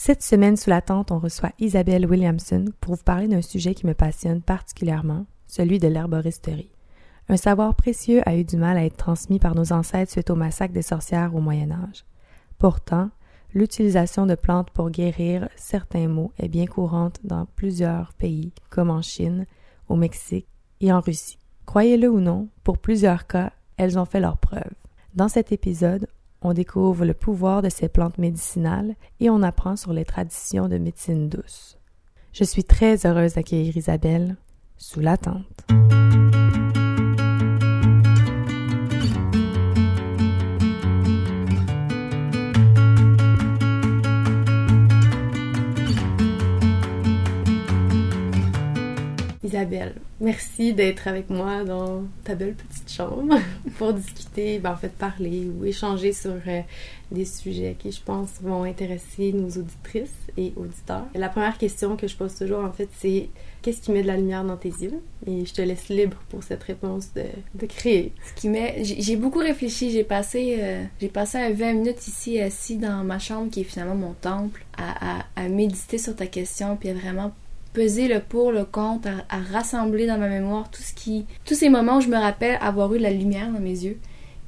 Cette semaine sous la tente, on reçoit Isabelle Williamson pour vous parler d'un sujet qui me passionne particulièrement, celui de l'herboristerie. Un savoir précieux a eu du mal à être transmis par nos ancêtres suite au massacre des sorcières au Moyen Âge. Pourtant, l'utilisation de plantes pour guérir certains maux est bien courante dans plusieurs pays, comme en Chine, au Mexique et en Russie. Croyez-le ou non, pour plusieurs cas, elles ont fait leurs preuves. Dans cet épisode, on découvre le pouvoir de ces plantes médicinales et on apprend sur les traditions de médecine douce. Je suis très heureuse d'accueillir Isabelle sous la tente. Isabelle, merci d'être avec moi dans ta belle petite chambre pour discuter, ben, en fait parler ou échanger sur euh, des sujets qui, je pense, vont intéresser nos auditrices et auditeurs. La première question que je pose toujours, en fait, c'est qu'est-ce qui met de la lumière dans tes yeux? Et je te laisse libre pour cette réponse de, créer. Ce qui met... J'ai beaucoup réfléchi. J'ai passé, euh, j'ai passé 20 minutes ici, assis dans ma chambre, qui est finalement mon temple, à méditer sur ta question, puis à vraiment peser le pour, le contre, à, rassembler dans ma mémoire tout ce qui, tous ces moments où je me rappelle avoir eu de la lumière dans mes yeux.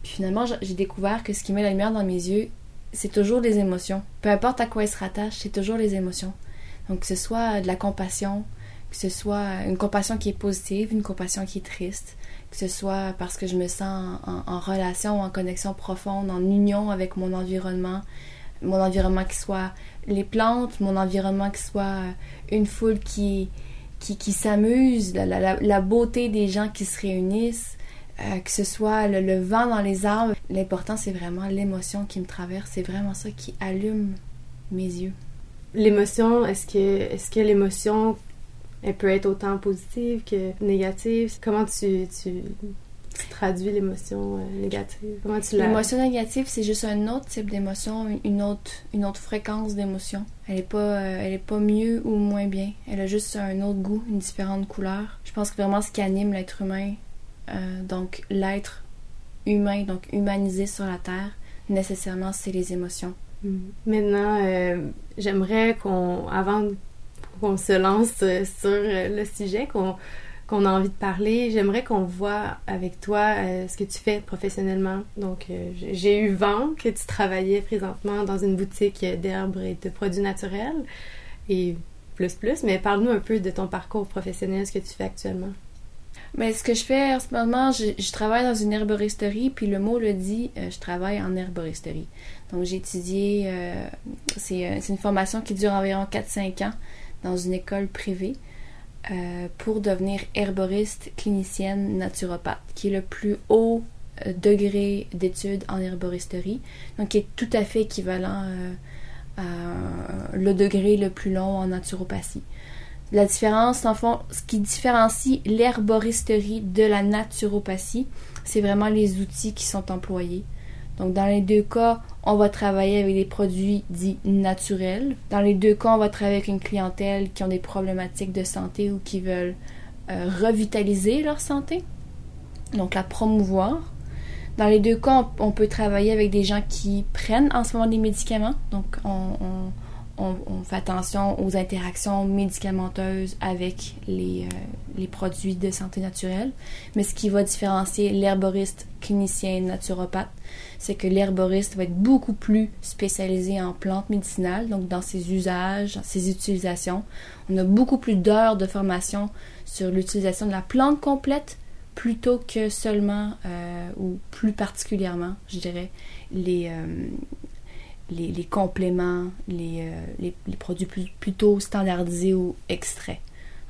Puis finalement, j'ai découvert que ce qui met la lumière dans mes yeux, c'est toujours des émotions. Peu importe à quoi elles se rattachent, c'est toujours les émotions. Donc que ce soit de la compassion, que ce soit une compassion qui est positive, une compassion qui est triste, que ce soit parce que je me sens en, en relation, en connexion profonde, en union avec mon environnement, mon environnement qui soit les plantes, mon environnement qui soit une foule qui, qui, qui s'amuse, la, la, la, beauté des gens qui se réunissent, euh, que ce soit le, vent dans les arbres. L'important, c'est vraiment l'émotion qui me traverse. C'est vraiment ça qui allume mes yeux. L'émotion, est-ce que, est-ce que l'émotion, elle peut être autant positive que négative? Comment tu traduis l'émotion euh, négative? Comment tu L'émotion négative, c'est juste un autre type d'émotion, une autre, une autre fréquence d'émotion. Elle est pas, euh, elle est pas mieux ou moins bien. Elle a juste un autre goût, une différente couleur. Je pense que vraiment ce qui anime l'être humain, euh, donc l'être humain, donc humanisé sur la Terre, nécessairement, c'est les émotions. Mm. Maintenant, j'aimerais qu'on, avant qu'on se lance sur le sujet, qu'on qu'on a envie de parler. J'aimerais qu'on voit avec toi euh, ce que tu fais professionnellement. Donc, euh, j'ai eu vent que tu travaillais présentement dans une boutique d'herbes et de produits naturels et plus plus. Mais parle-nous un peu de ton parcours professionnel, ce que tu fais actuellement. Mais ce que je fais en ce moment, je, travaille dans une herboristerie, puis le mot le dit, euh, je travaille en herboristerie. Donc j'ai étudié, c'est une formation qui dure environ 4-5 ans dans une école privée. Euh, pour devenir herboriste clinicienne naturopathe, qui est le plus haut euh, degré d'études en herboristerie, donc qui est tout à fait équivalent euh, à le degré le plus long en naturopathie. La différence, en fond, ce qui différencie l'herboristerie de la naturopathie, c'est vraiment les outils qui sont employés. Donc, dans les deux cas, on va travailler avec des produits dits naturels. Dans les deux cas, on va travailler avec une clientèle qui ont des problématiques de santé ou qui veulent euh, revitaliser leur santé, donc la promouvoir. Dans les deux cas, on, peut travailler avec des gens qui prennent en ce moment des médicaments, donc on, on, fait attention aux interactions médicamenteuses avec les, euh, les, produits de santé naturelle. Mais ce qui va différencier l'herboriste clinicien naturopathe, c'est que l'herboriste va être beaucoup plus spécialisé en plantes médicinales, donc dans ses usages, ses utilisations. On a beaucoup plus d'heures de formation sur l'utilisation de la plante complète plutôt que seulement, euh, ou plus particulièrement, je dirais, les, euh, les, compléments, les, euh, les, produits plutôt standardisés ou extraits.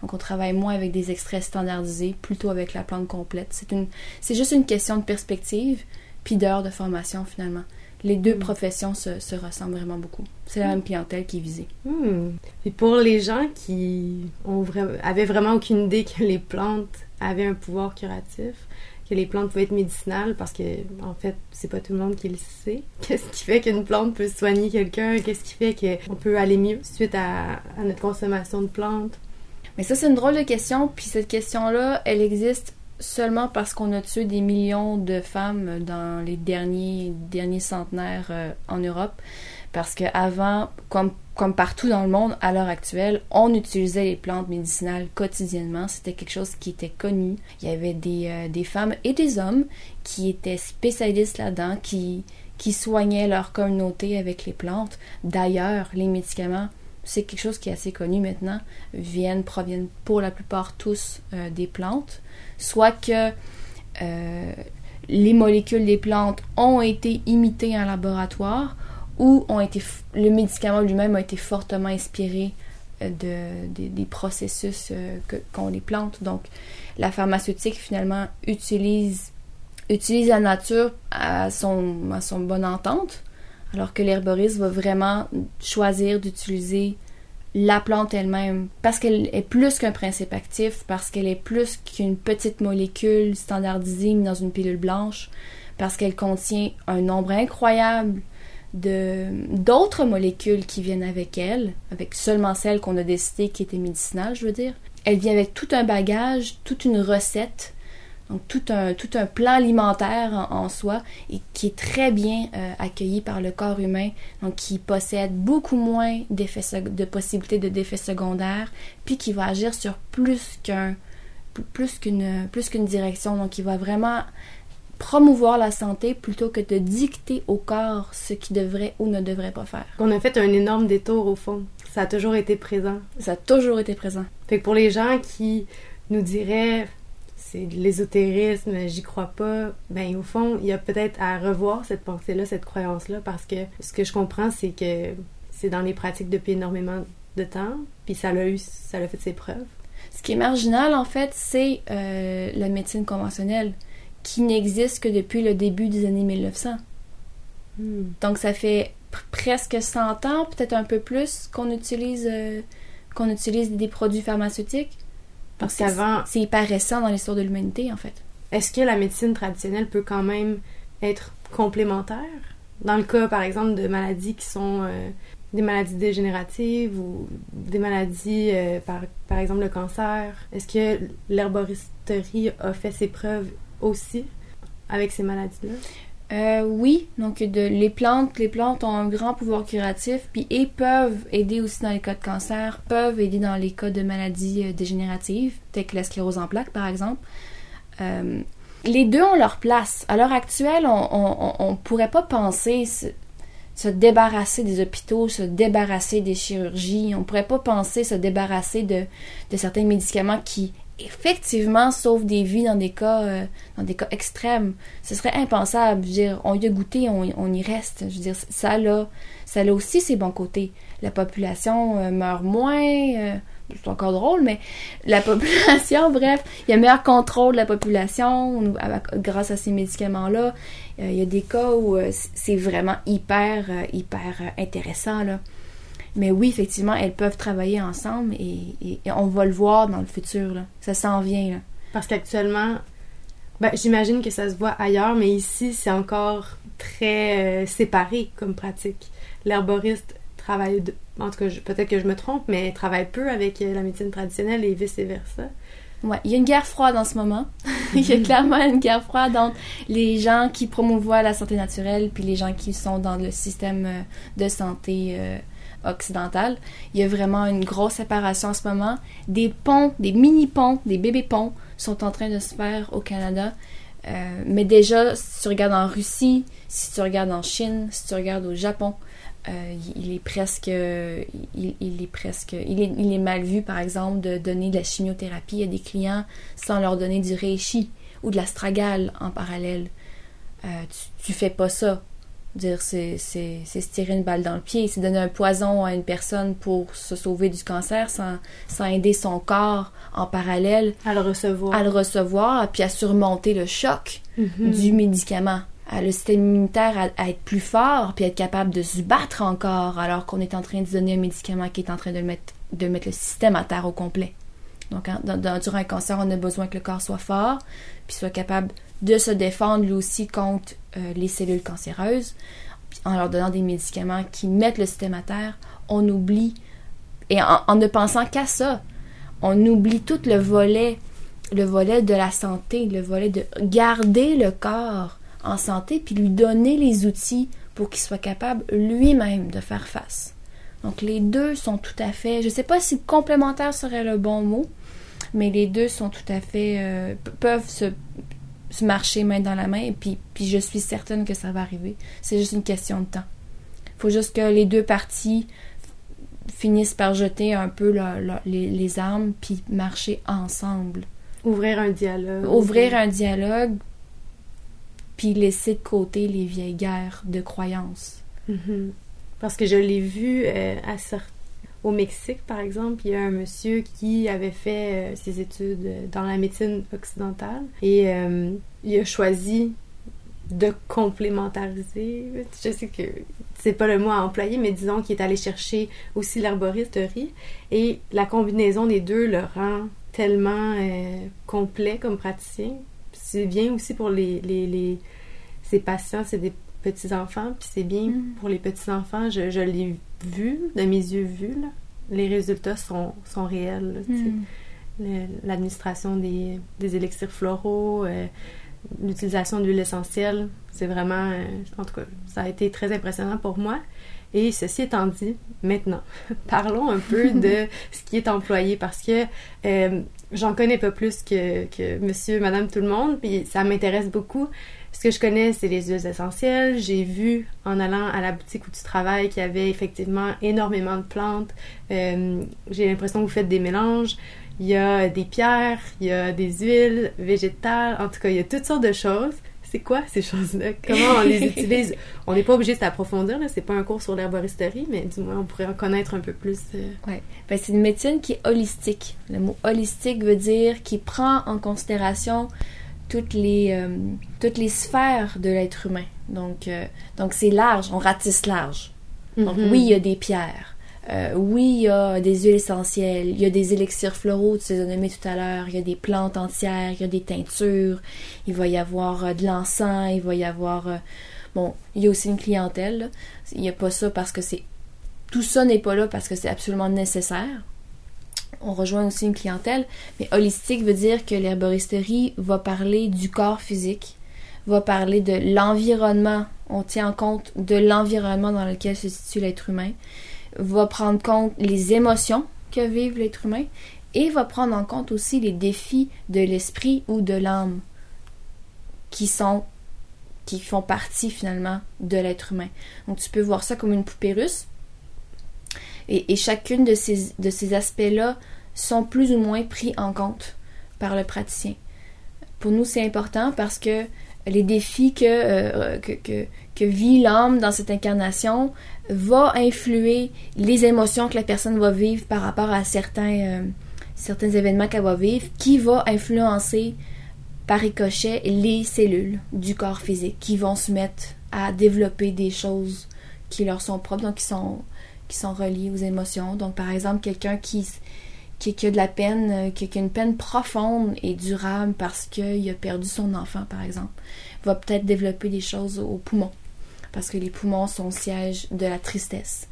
Donc on travaille moins avec des extraits standardisés, plutôt avec la plante complète. C'est une, c'est juste une question de perspective, puis d'heures de formation finalement. Les deux mm. professions se, se, ressemblent vraiment beaucoup. C'est la même clientèle qui est visée. Et pour les gens qui ont avaient vraiment aucune idée que les plantes avaient un pouvoir curatif, que les plantes pouvaient être médicinales parce que en fait c'est pas tout le monde qui le sait. Qu'est-ce qui fait qu'une plante peut soigner quelqu'un? Qu'est-ce qui fait qu'on peut aller mieux suite à, notre consommation de plantes? Mais ça c'est une drôle de question. Puis cette question-là, elle existe seulement parce qu'on a tué des millions de femmes dans les derniers derniers centenaires euh, en Europe. Parce qu'avant, comme, comme partout dans le monde à l'heure actuelle, on utilisait les plantes médicinales quotidiennement. C'était quelque chose qui était connu. Il y avait des, euh, des femmes et des hommes qui étaient spécialistes là-dedans, qui, qui soignaient leur communauté avec les plantes. D'ailleurs, les médicaments, c'est quelque chose qui est assez connu maintenant, viennent, proviennent pour la plupart tous euh, des plantes. Soit que euh, les molécules des plantes ont été imitées en laboratoire ou ont été, le médicament lui-même a été fortement inspiré euh, de, des processus qu'ont les plantes. Donc, la pharmaceutique, finalement, utilise la nature à son, à son bonne entente, alors que l'herboriste va vraiment choisir d'utiliser la plante elle-même parce qu'elle est plus qu'un principe actif, parce qu'elle est plus qu'une petite molécule standardisée dans une pilule blanche, parce qu'elle contient un nombre incroyable d'autres molécules qui viennent avec elle, avec seulement celles qu'on a décidé qui étaient médicinales, je veux dire. Elle vient avec tout un bagage, toute une recette donc tout un, tout un plan alimentaire en, soi et qui est très bien euh, accueilli par le corps humain, donc qui possède beaucoup moins de possibilités de d'effets secondaires, puis qui va agir sur plus qu'un plus qu'une plus qu'une direction. Donc il va vraiment promouvoir la santé plutôt que de dicter au corps ce qu'il devrait ou ne devrait pas faire. On a fait un énorme détour au fond. Ça a toujours été présent. Ça a toujours été présent. Fait que pour les gens qui nous diraient c'est de l'ésotérisme, j'y crois pas. Ben au fond, il y a peut-être à revoir cette pensée-là, cette croyance-là, parce que ce que je comprends, c'est que c'est dans les pratiques depuis énormément de temps, puis ça l'a eu, ça l'a fait ses preuves. Ce qui est marginal, en fait, c'est euh, la médecine conventionnelle, qui n'existe que depuis le début des années 1900. Hmm. Donc ça fait presque 100 ans, peut-être un peu plus, qu'on utilise, euh, qu'on utilise des produits pharmaceutiques. Parce qu'avant. C'est hyper récent dans l'histoire de l'humanité, en fait. Est-ce que la médecine traditionnelle peut quand même être complémentaire? Dans le cas, par exemple, de maladies qui sont euh, des maladies dégénératives ou des maladies, euh, par, par exemple, le cancer, est-ce que l'herboristerie a fait ses preuves aussi avec ces maladies-là? Euh, oui, donc les plantes, les plantes ont un grand pouvoir curatif, puis et peuvent aider aussi dans les cas de cancer, peuvent aider dans les cas de maladies euh, dégénératives, telles que la sclérose en plaques par exemple. Euh, les deux ont leur place. À l'heure actuelle, on ne pourrait pas penser se, se, débarrasser des hôpitaux, se débarrasser des chirurgies. On pourrait pas penser se débarrasser de certains médicaments qui effectivement sauve des vies dans des cas euh, dans des cas extrêmes. Ce serait impensable. Dire, on y a goûté, on, y reste. Je veux dire, ça là, ça a aussi ses bons côtés. La population euh, meurt moins. Euh, c'est encore drôle, mais la population, bref, il y a meilleur contrôle de la population grâce à ces médicaments-là. il y a des cas où c'est vraiment hyper, hyper intéressant, là. Mais oui, effectivement, elles peuvent travailler ensemble et, on va le voir dans le futur. Là. Ça s'en vient. Là. Parce qu'actuellement, ben, j'imagine que ça se voit ailleurs, mais ici, c'est encore très euh, séparé comme pratique. L'herboriste travaille, en tout cas, peut-être que je me trompe, mais travaille peu avec euh, la médecine traditionnelle et vice-versa. Ouais, il y a une guerre froide en ce moment. il y a clairement une guerre froide entre les gens qui promouvoient la santé naturelle puis les gens qui sont dans le système euh, de santé occidentale. Il y a vraiment une grosse séparation en ce moment. Des ponts, des mini-ponts, des bébés-ponts sont en train de se faire au Canada. Euh, mais déjà, si tu regardes en Russie, si tu regardes en Chine, si tu regardes au Japon, euh, il est presque, il, est mal vu, par exemple, de donner de la chimiothérapie à des clients sans leur donner du reishi ou de l'astragale en parallèle. Euh, tu, tu fais pas ça dire c'est se tirer une balle dans le pied, c'est donner un poison à une personne pour se sauver du cancer sans, sans aider son corps en parallèle à le recevoir, à le recevoir puis à surmonter le choc mhm. du médicament. À le système immunitaire à, être plus fort puis être capable de se battre encore alors qu'on est en train de donner un médicament qui est en train de mettre, de mettre le système à terre au complet. Donc, hein, durant un cancer, on a besoin que le corps soit fort, puis soit capable de se défendre lui aussi contre euh, les cellules cancéreuses en leur donnant des médicaments qui mettent le système à terre, on oublie, et en, ne pensant qu'à ça, on oublie tout le volet, le volet de la santé, le volet de garder le corps en santé, puis lui donner les outils pour qu'il soit capable lui-même de faire face. Donc les deux sont tout à fait, je ne sais pas si complémentaire serait le bon mot, mais les deux sont tout à fait, euh, peuvent se, marcher main dans la main, et puis, puis je suis certaine que ça va arriver. C'est juste une question de temps. Il faut juste que les deux parties finissent par jeter un peu les, armes, puis marcher ensemble. Ouvrir un dialogue. Ouvrir un dialogue, puis laisser de côté les vieilles guerres de croyances. Mm-hmm. Parce que je l'ai vu euh, à au Mexique, par exemple, il y a un monsieur qui avait fait euh, ses études dans la médecine occidentale et euh, il a choisi de complémentariser. Je sais que c'est pas le mot à employer, mais disons qu'il est allé chercher aussi l'herboristerie et la combinaison des deux le rend tellement complet comme praticien. C'est bien aussi pour les, les, les ses patients, c'est des petits-enfants, puis c'est bien mm. pour les petits-enfants. Je, je l'ai vu, de mes yeux vus, là. Les résultats sont, sont réels. Mm. L'administration des, des, élixirs floraux, euh, l'utilisation d'huile essentielle, c'est vraiment... Euh, en tout cas, ça a été très impressionnant pour moi. Et ceci étant dit, maintenant, parlons un peu de ce qui est employé parce que euh, j'en connais pas plus que, que monsieur, madame, tout le monde, puis ça m'intéresse beaucoup. Ce que je connais, c'est les huiles essentielles. J'ai vu en allant à la boutique où tu travailles qu'il y avait effectivement énormément de plantes. Euh, j'ai l'impression que vous faites des mélanges. Il y a des pierres, il y a des huiles végétales. En tout cas, il y a toutes sortes de choses. C'est quoi ces choses-là? Comment on les utilise? On n'est pas obligé de s'approfondir, c'est pas un cours sur l'herboristerie, mais du moins on pourrait en connaître un peu plus. Euh. Oui. Ben, c'est une médecine qui est holistique. Le mot holistique veut dire qui prend en considération toutes les, euh, toutes les sphères de l'être humain. Donc, euh, donc c'est large, on ratisse large. Donc mm-hmm. oui, il y a des pierres. Euh, oui, il y a des huiles essentielles, il y a des élixirs floraux, tu les as nommés tout à l'heure, il y a des plantes entières, il y a des teintures, il va y avoir de l'encens, il va y avoir... bon, il y a aussi une clientèle. Il n'y a pas ça parce que c'est... Tout ça n'est pas là parce que c'est absolument nécessaire on rejoint aussi une clientèle, mais holistique veut dire que l'herboristerie va parler du corps physique, va parler de l'environnement, on tient compte de l'environnement dans lequel se situe l'être humain, va prendre compte les émotions que vive l'être humain et va prendre en compte aussi les défis de l'esprit ou de l'âme qui sont qui font partie finalement de l'être humain. Donc tu peux voir ça comme une poupée russe et, chacune de ces, de ces aspects-là sont plus ou moins pris en compte par le praticien. Pour nous, c'est important parce que les défis que, euh, vit l'âme dans cette incarnation va influer les émotions que la personne va vivre par rapport à certains, euh, certains événements qu'elle va vivre, qui va influencer par ricochet les cellules du corps physique qui vont se mettre à développer des choses qui leur sont propres, donc qui sont qui sont reliés aux émotions. Donc, par exemple, quelqu'un qui, qui, a de la peine, euh, qui, a une peine profonde et durable parce qu'il a perdu son enfant, par exemple, va peut-être développer des choses aux poumons. Parce que les poumons sont le siège de la tristesse.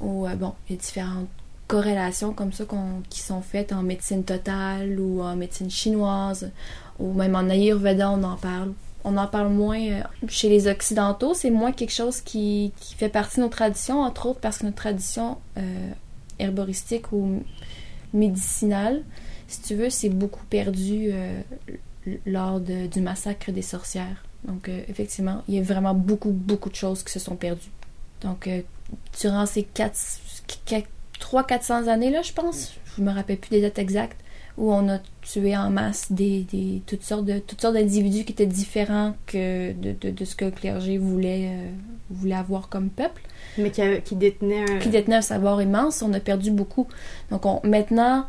Ou, euh, bon, il y a différentes corrélations comme ça qui sont faites en médecine totale ou en médecine chinoise ou même en Ayurveda, on en parle on en parle moins euh, chez les Occidentaux. C'est moins quelque chose qui, fait partie de nos traditions, entre autres parce que notre tradition euh, herboristique ou médicinale, si tu veux, c'est beaucoup perdu euh, lors du massacre des sorcières. Donc, effectivement, il y a vraiment beaucoup, beaucoup de choses qui se sont perdues. Donc, durant ces 300-400 années-là, je pense, je me rappelle plus des dates exactes, où on a tué en masse des, des toutes sortes de toutes sortes d'individus qui étaient différents que de, de, ce que le clergé voulait euh, voulait avoir comme peuple. Mais qui, qui détenait un... qui détenait un savoir immense. On a perdu beaucoup. Donc on, maintenant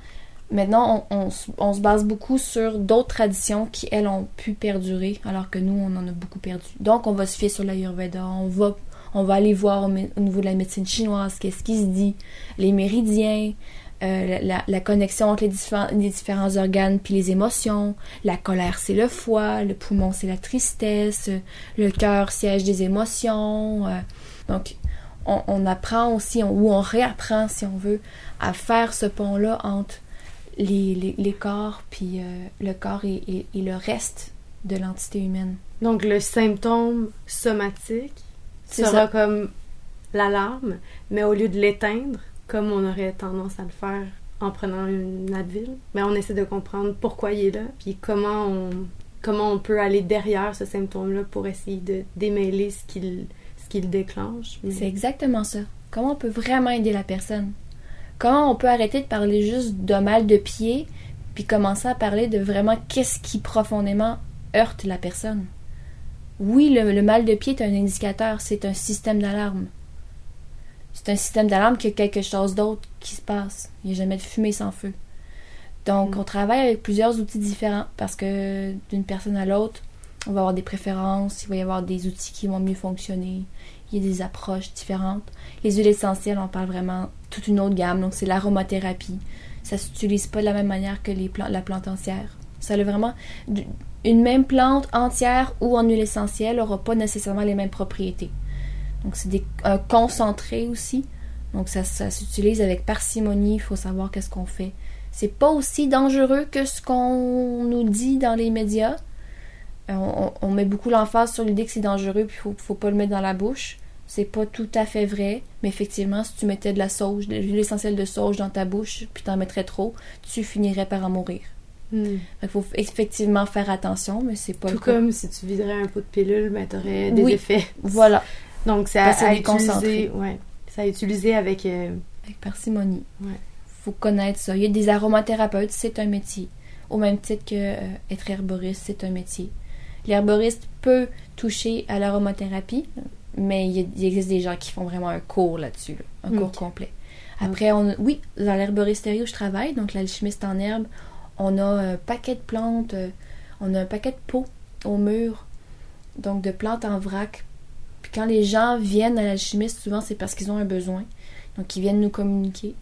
maintenant on, on, se base beaucoup sur d'autres traditions qui elles ont pu perdurer alors que nous on en a beaucoup perdu. Donc on va se fier sur l'ayurveda. On va on va aller voir au, au niveau de la médecine chinoise qu'est-ce qui se dit. Les méridiens euh, la, connexion entre les, différents organes puis les émotions. La colère, c'est le foie, le poumon, c'est la tristesse, le cœur, siège des émotions. Euh. donc, on, apprend aussi, ou on réapprend, si on veut, à faire ce pont-là entre les, corps puis euh, le corps et, le reste de l'entité humaine. Donc, le symptôme somatique auras comme l'alarme, mais au lieu de l'éteindre, comme on aurait tendance à le faire en prenant une Advil, mais on essaie de comprendre pourquoi il est là, puis comment on, comment on peut aller derrière ce symptôme-là pour essayer de démêler ce qu'il déclenche. C'est exactement ça. Comment on peut vraiment aider la personne? Comment on peut arrêter de parler juste de mal de pied, puis commencer à parler de vraiment qu'est-ce qui profondément heurte la personne? Oui, le, mal de pied est un indicateur, c'est un système d'alarme. C'est un système d'alarme qu'il y a quelque chose d'autre qui se passe. Il n'y a jamais de fumée sans feu. Donc, mm. on travaille avec plusieurs outils différents parce que d'une personne à l'autre, on va avoir des préférences, il va y avoir des outils qui vont mieux fonctionner, il y a des approches différentes. Les huiles essentielles, on parle vraiment toute une autre gamme, donc c'est l'aromathérapie. Ça s'utilise pas de la même manière que les la plante entière. Ça a vraiment une même plante entière ou en huile essentielle n'aura pas nécessairement les mêmes propriétés. Donc c'est des un concentré aussi. Donc ça, ça s'utilise avec parcimonie, il faut savoir qu'est-ce qu'on fait c'est pas aussi dangereux que ce qu'on nous dit dans les médias. Euh, on, met beaucoup l'emphase sur l'idée que c'est dangereux puis faut, faut pas le mettre dans la bouche. C'est pas tout à fait vrai, mais effectivement, si tu mettais de la sauge, de l'huile essentielle de sauge dans ta bouche, puis t'en mettrais trop, tu finirais par en mourir. Il hmm. faut effectivement faire attention, mais c'est pas Tout comme si tu viderais un pot de pilule, ben t'aurais des effets. Voilà. Donc c'est à, à utiliser, ouais, c'est à utiliser avec euh, avec parcimonie. Ouais faut connaître ça. Il y a des aromathérapeutes, c'est un métier. Au même titre que euh, être herboriste, c'est un métier. L'herboriste peut toucher à l'aromathérapie, mais il, existe des gens qui font vraiment un cours là-dessus, un cours complet. Après, on, oui, dans l'herboristerie où je travaille, donc l'alchimiste en herbe, on a un paquet de plantes, euh, on a un paquet de pots au mur, donc de plantes en vrac. Quand les gens viennent à l'alchimiste, souvent c'est parce qu'ils ont un besoin. Donc ils viennent nous communiquer.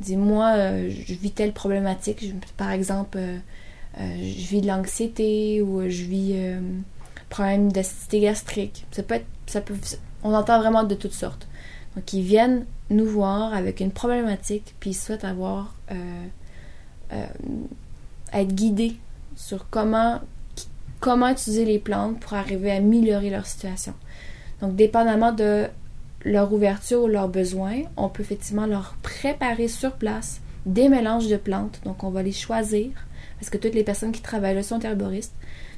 Dis-moi, euh, je vis telle problématique. par exemple, euh, euh, je vis de l'anxiété ou je vis problème d'acidité gastrique. Ça peut être, ça peut, on entend vraiment de toutes sortes. Donc, ils viennent nous voir avec une problématique, puis ils souhaitent avoir, être guidés sur comment, comment utiliser les plantes pour arriver à améliorer leur situation. Donc, dépendamment de leur ouverture ou leurs besoins, on peut effectivement leur préparer sur place des mélanges de plantes. Donc, on va les choisir, parce que toutes les personnes qui travaillent là sont herboristes.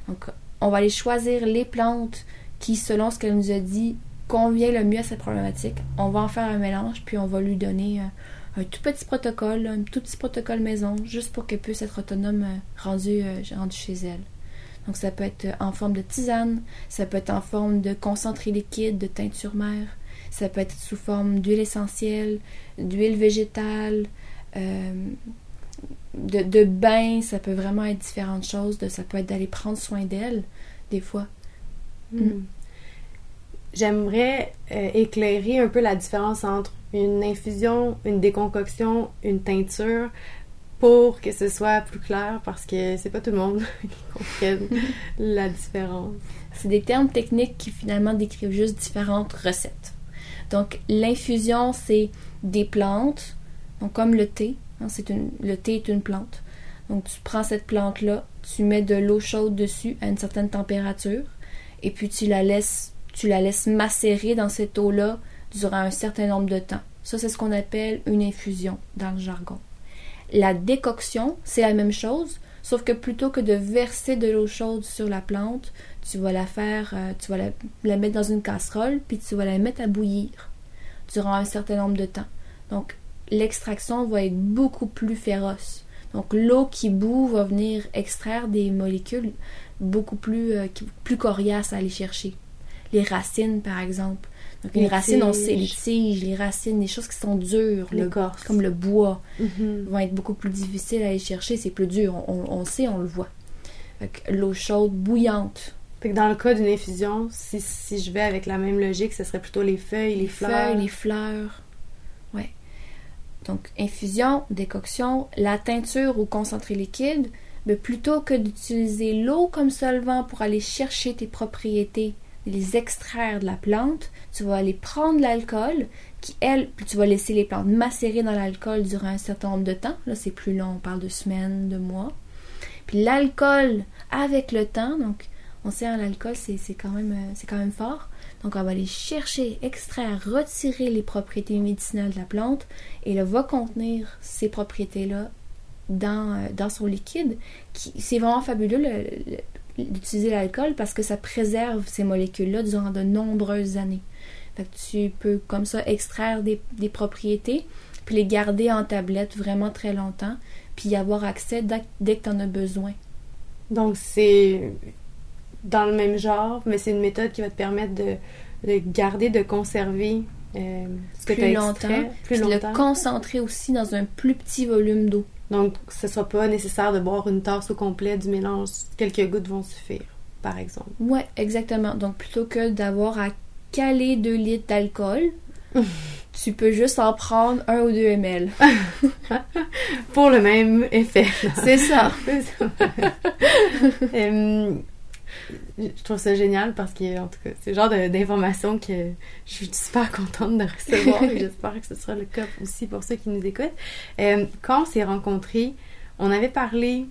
Donc, on va les choisir les plantes qui, selon ce qu'elle nous a dit, convient le mieux à cette problématique. On va en faire un mélange, puis on va lui donner euh, un, tout petit protocole, un tout petit protocole maison, juste pour qu'elle puisse être autonome euh, rendue, euh, rendue chez elle. Donc, ça peut être en forme de tisane, ça peut être en forme de concentré liquide, de teinture mère, ça peut être sous forme d'huile essentielle, d'huile végétale, euh, de, bain. Ça peut vraiment être différentes choses. De, ça peut être d'aller prendre soin d'elle, des fois. Hmm. Hmm. J'aimerais euh, éclairer un peu la différence entre une infusion, une déconcoction, une teinture pour que ce soit plus clair parce que c'est pas tout le monde qui comprenne la différence. C'est des termes techniques qui finalement décrivent juste différentes recettes. Donc, l'infusion, c'est des plantes, donc comme le thé. Hein, c'est une, le thé est une plante. Donc, tu prends cette plante-là, tu mets de l'eau chaude dessus à une certaine température, et puis tu la laisses, tu la laisses macérer dans cette eau-là durant un certain nombre de temps. Ça, c'est ce qu'on appelle une infusion dans le jargon. La décoction, c'est la même chose, sauf que plutôt que de verser de l'eau chaude sur la plante, tu vas la faire, euh, tu vas la, mettre dans une casserole, puis tu vas la mettre à bouillir durant un certain nombre de temps. Donc, l'extraction va être beaucoup plus féroce. Donc, l'eau qui bout va venir extraire des molécules beaucoup plus, euh, plus coriaces à aller chercher. Les racines, par exemple. Donc, les, racines, on sait, les tiges, les racines, les choses qui sont dures, le, comme le bois, mm-hmm. vont être beaucoup plus difficiles à aller chercher. C'est plus dur, on, on, sait, on le voit. L'eau chaude, bouillante, fait que dans le cas d'une infusion, si, si, je vais avec la même logique, ce serait plutôt les feuilles, les, fleurs. Feuilles, les fleurs. Ouais. Donc, infusion, décoction, la teinture ou concentré liquide, mais plutôt que d'utiliser l'eau comme solvant pour aller chercher tes propriétés, les extraire de la plante, tu vas aller prendre l'alcool, qui elle, puis tu vas laisser les plantes macérer dans l'alcool durant un certain nombre de temps. Là, c'est plus long, on parle de semaines, de mois. Puis l'alcool, avec le temps, donc on sait, hein, l'alcool, c'est quand, même, euh, quand même fort. Donc, on va aller chercher, extraire, retirer les propriétés médicinales de la plante et elle va contenir ces propriétés-là dans, euh, dans son liquide. C'est vraiment fabuleux d'utiliser l'alcool parce que ça préserve ces molécules-là durant de nombreuses années. Fait que tu peux comme ça extraire des, des propriétés puis les garder en tablette vraiment très longtemps puis y avoir accès dès, que tu en as besoin. Donc, c'est dans le même genre, mais c'est une méthode qui va te permettre de, garder, de conserver euh, ce que tu as longtemps, plus longtemps. le concentrer aussi dans un plus petit volume d'eau. Donc, ce ne sera pas nécessaire de boire une tasse au complet du mélange. Quelques gouttes vont suffire, par exemple. Oui, exactement. Donc, plutôt que d'avoir à caler 2 litres d'alcool, tu peux juste en prendre un ou deux ml. Pour le même effet. C'est ça. je trouve ça génial parce que, en tout cas, c'est le genre d'information que je suis super contente de recevoir et j'espère que ce sera le cas aussi pour ceux qui nous écoutent. quand on s'est rencontrés, on avait parlé,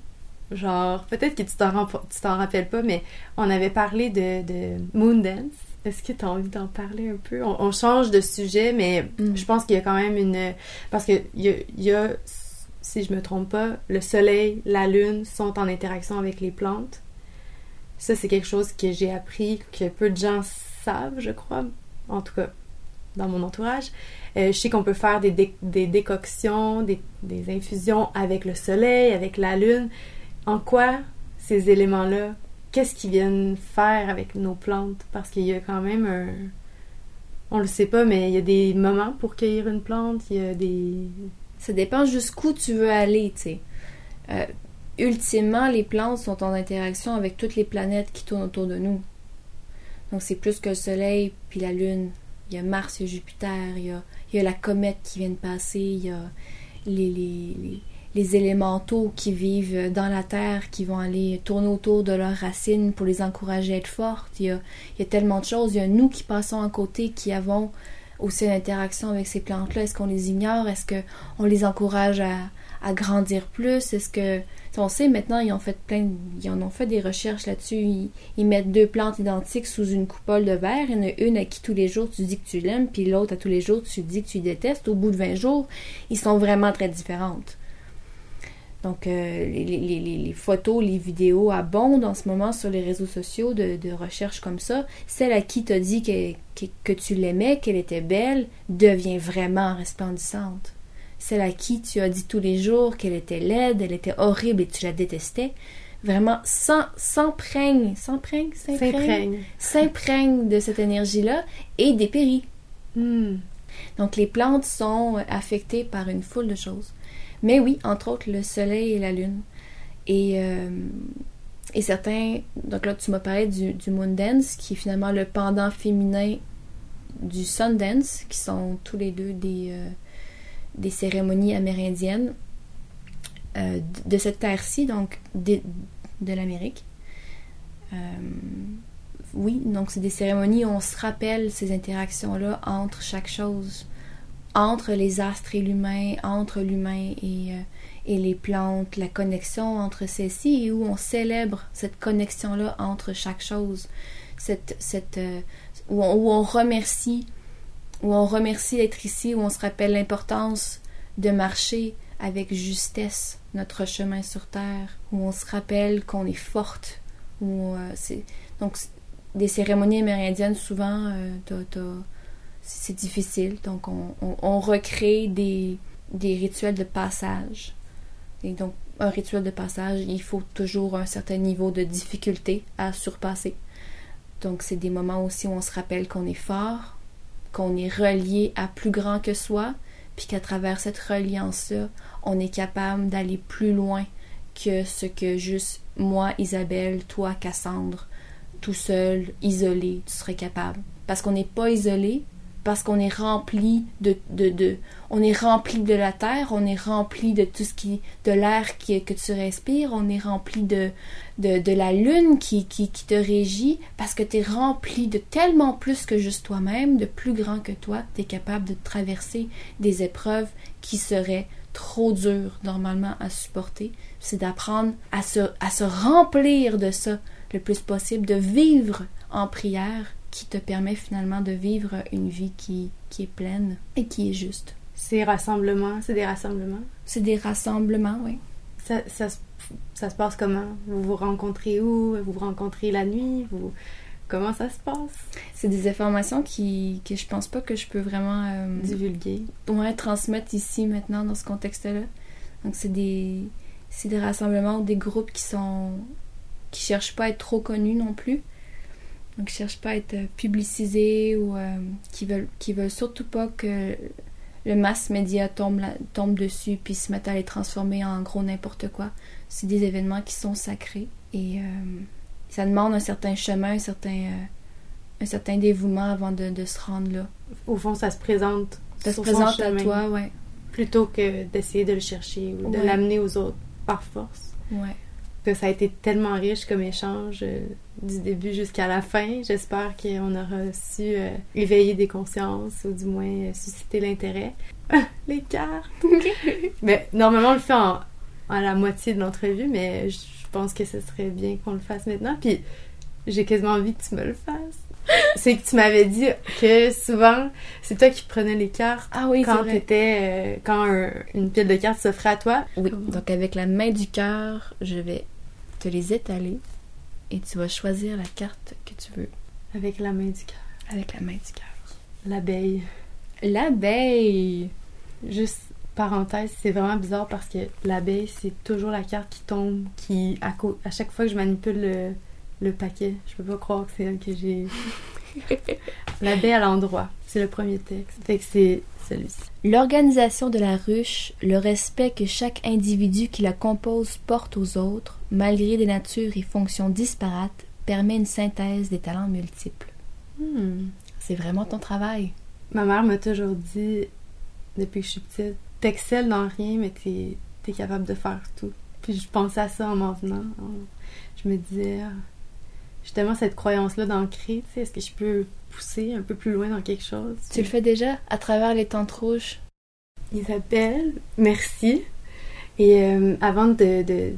genre, peut-être que tu t'en rappelles pas, mais on avait parlé de, de Moondance est-ce que tu as envie d'en parler un peu? On, change de sujet, mais mm. je pense qu'il y a quand même une... Parce que il y, a, si je me trompe pas, le soleil, la lune sont en interaction avec les plantes. Ça, c'est quelque chose que j'ai appris, que peu de gens savent, je crois. En tout cas, dans mon entourage. Euh, je sais qu'on peut faire des, des décoctions, des, des infusions avec le soleil, avec la lune. En quoi ces éléments-là qu'est-ce qu'ils viennent faire avec nos plantes? Parce qu'il y a quand même un on le sait pas mais il y a des moments pour cueillir une plante, il y a des ça dépend jusqu'où tu veux aller, tu sais. Euh, ultimement, les plantes sont en interaction avec toutes les planètes qui tournent autour de nous. Donc c'est plus que le Soleil puis la Lune. Il y a Mars, il y a Jupiter, il y a, la comète qui vient de passer, il y a les, élémentaux qui vivent dans la terre, qui vont aller tourner autour de leurs racines pour les encourager à être fortes. Il y a, il y a tellement de choses. Il y a nous qui passons à côté, qui avons aussi une interaction avec ces plantes-là. Est-ce qu'on les ignore? Est-ce qu'on les encourage à, à grandir plus? Est-ce que on sait maintenant, ils ont fait plein, ils ont fait des recherches là-dessus. Ils, mettent deux plantes identiques sous une coupole de verre. Il y en a une à qui tous les jours tu dis que tu l'aimes, puis l'autre à tous les jours tu dis que tu détestes. Au bout de 20 jours, ils sont vraiment très différentes. Donc, euh, les, photos, les vidéos abondent en ce moment sur les réseaux sociaux de, recherches comme ça. Celle à qui t'as dit que, tu l'aimais, qu'elle était belle, devient vraiment resplendissante. Celle à qui tu as dit tous les jours qu'elle était laide, elle était horrible et tu la détestais, vraiment s'imprègne, s'imprègne, s'imprègne, s'imprègne de cette énergie-là et dépérit. Hmm. Donc, les plantes sont affectées par une foule de choses. Mais oui, entre autres, le soleil et la lune. Et, euh, et certains. Donc là, tu m'as parlé du, du Moon Dance, qui est finalement le pendant féminin du Sun Dance, qui sont tous les deux des, euh, des cérémonies amérindiennes euh, de cette terre-ci, donc de, l'Amérique. oui, donc c'est des cérémonies où on se rappelle ces interactions-là entre chaque chose entre les astres et l'humain, entre l'humain et, euh, les plantes, la connexion entre celles-ci et où on célèbre cette connexion-là entre chaque chose, cette, euh, où, on, remercie, où on remercie d'être ici, où on se rappelle l'importance de marcher avec justesse notre chemin sur terre, où on se rappelle qu'on est forte, euh, c'est donc des cérémonies amérindiennes souvent c'est difficile. Donc, on, recrée des, rituels de passage. Et donc, un rituel de passage, il faut toujours un certain niveau de difficulté à surpasser. Donc, c'est des moments aussi où on se rappelle qu'on est fort, qu'on est relié à plus grand que soi, puis qu'à travers cette reliance-là, on est capable d'aller plus loin que ce que juste moi, Isabelle, toi, Cassandre, tout seul, isolé, tu serais capable. Parce qu'on n'est pas isolé, parce qu'on est rempli de, de, on est rempli de la terre, on est rempli de tout ce qui de l'air que tu respires, on est rempli de, de, la lune qui, qui, qui, te régit parce que tu es rempli de tellement plus que juste toi-même, de plus grand que toi, tu es capable de traverser des épreuves qui seraient trop dures normalement à supporter. C'est d'apprendre à se, à se remplir de ça le plus possible, de vivre en prière qui te permet finalement de vivre une vie qui, qui est pleine et qui est juste. Ces rassemblements, c'est des rassemblements? C'est des rassemblements, oui. Ça, ça, ça, se passe comment? Vous vous rencontrez où? Vous vous rencontrez la nuit? Vous... Comment ça se passe? C'est des informations qui, que je pense pas que je peux vraiment... Euh, Divulguer. Ouais, transmettre ici, maintenant, dans ce contexte-là. Donc, c'est des, c'est des rassemblements ou des groupes qui sont... qui cherchent pas à être trop connus non plus. Donc, qui cherchent pas à être publicisés ou euh, qui veulent qui veulent surtout pas que le mass média tombe, tombe dessus puis se mette à les transformer en gros n'importe quoi. C'est des événements qui sont sacrés et... Euh, ça demande un certain chemin, un certain, euh, un certain dévouement avant de, se rendre là. Au fond, ça se présente. Ça se présente à toi, ouais. Plutôt que d'essayer de le chercher ou de l'amener aux autres par force. Ouais. Que ça a été tellement riche comme échange euh, du début jusqu'à la fin. J'espère qu'on aura su euh, éveiller des consciences ou du moins susciter l'intérêt. Les cartes! mais normalement, on le fait en, la moitié de l'entrevue, mais je je pense que ce serait bien qu'on le fasse maintenant. Puis j'ai quasiment envie que tu me le fasses. c'est que tu m'avais dit que souvent, c'est toi qui prenais les cartes ah oui, quand étais, euh, quand une pile de cartes s'offrait à toi. Oui, donc avec la main du cœur, je vais te les étaler et tu vas choisir la carte que tu veux. Avec la main du cœur. Avec la main du cœur. L'abeille. L'abeille! Juste parenthèse, c'est vraiment bizarre parce que l'abeille, c'est toujours la carte qui tombe, qui, à, à chaque fois que je manipule le, paquet, je peux pas croire que c'est elle que j'ai. l'abeille à l'endroit, c'est le premier texte. Fait que c'est celui-ci. L'organisation de la ruche, le respect que chaque individu qui la compose porte aux autres, malgré des natures et fonctions disparates, permet une synthèse des talents multiples. Hmm. C'est vraiment ton travail. Ma mère m'a toujours dit, depuis que je suis petite, t'excelles dans rien, mais t'es es capable de faire tout. Puis je pensais à ça en m'en venant. Je me disais, j'ai tellement cette croyance-là d'ancrer, tu sais, est-ce que je peux pousser un peu plus loin dans quelque chose? Tu le fais déjà à travers les tentes rouges? Isabelle, merci. Et euh, avant de, de,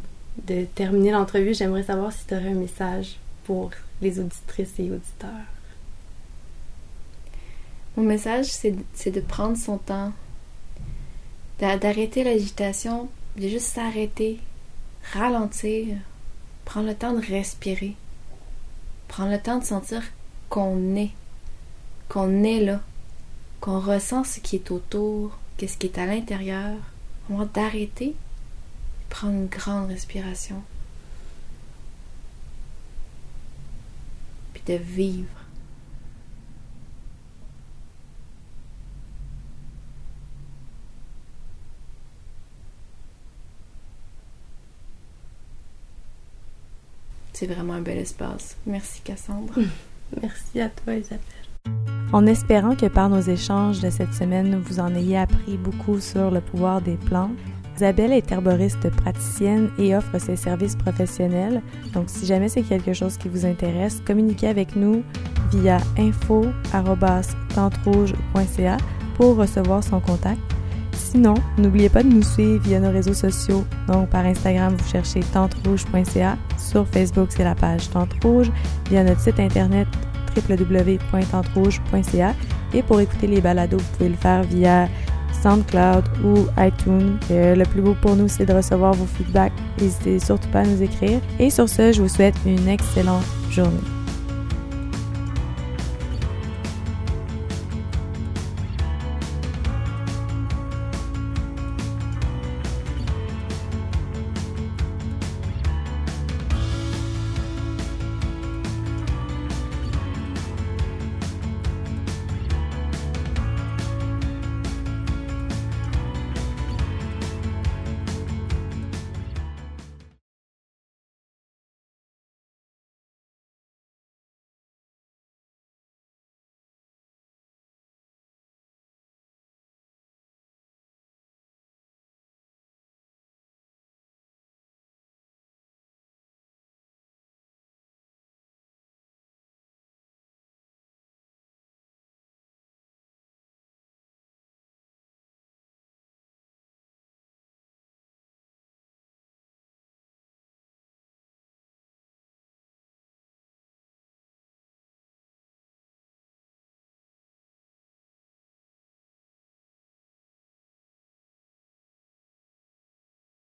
de terminer l'entrevue, j'aimerais savoir si tu aurais un message pour les auditrices et auditeurs. Mon message, c'est de prendre son temps d'arrêter l'agitation, de juste s'arrêter, ralentir, prendre le temps de respirer, prendre le temps de sentir qu'on est, qu'on est là, qu'on ressent ce qui est autour, qu'est-ce qui est à l'intérieur. On va d'arrêter, prendre une grande respiration, puis de vivre. C'est vraiment un bel espace. Merci Cassandre. Merci à toi Isabelle. En espérant que par nos échanges de cette semaine, vous en ayez appris beaucoup sur le pouvoir des plantes, Isabelle est herboriste praticienne et offre ses services professionnels. Donc, si jamais c'est quelque chose qui vous intéresse, communiquez avec nous via info.tentrouge.ca pour recevoir son contact. Sinon, n'oubliez pas de nous suivre via nos réseaux sociaux. Donc, par Instagram, vous cherchez tenterouge.ca. Sur Facebook, c'est la page Tente Rouge. Via notre site internet www.tenterouge.ca. Et pour écouter les balados, vous pouvez le faire via SoundCloud ou iTunes. le plus beau pour nous, c'est de recevoir vos feedbacks. N'hésitez surtout pas à nous écrire. Et sur ce, je vous souhaite une excellente journée.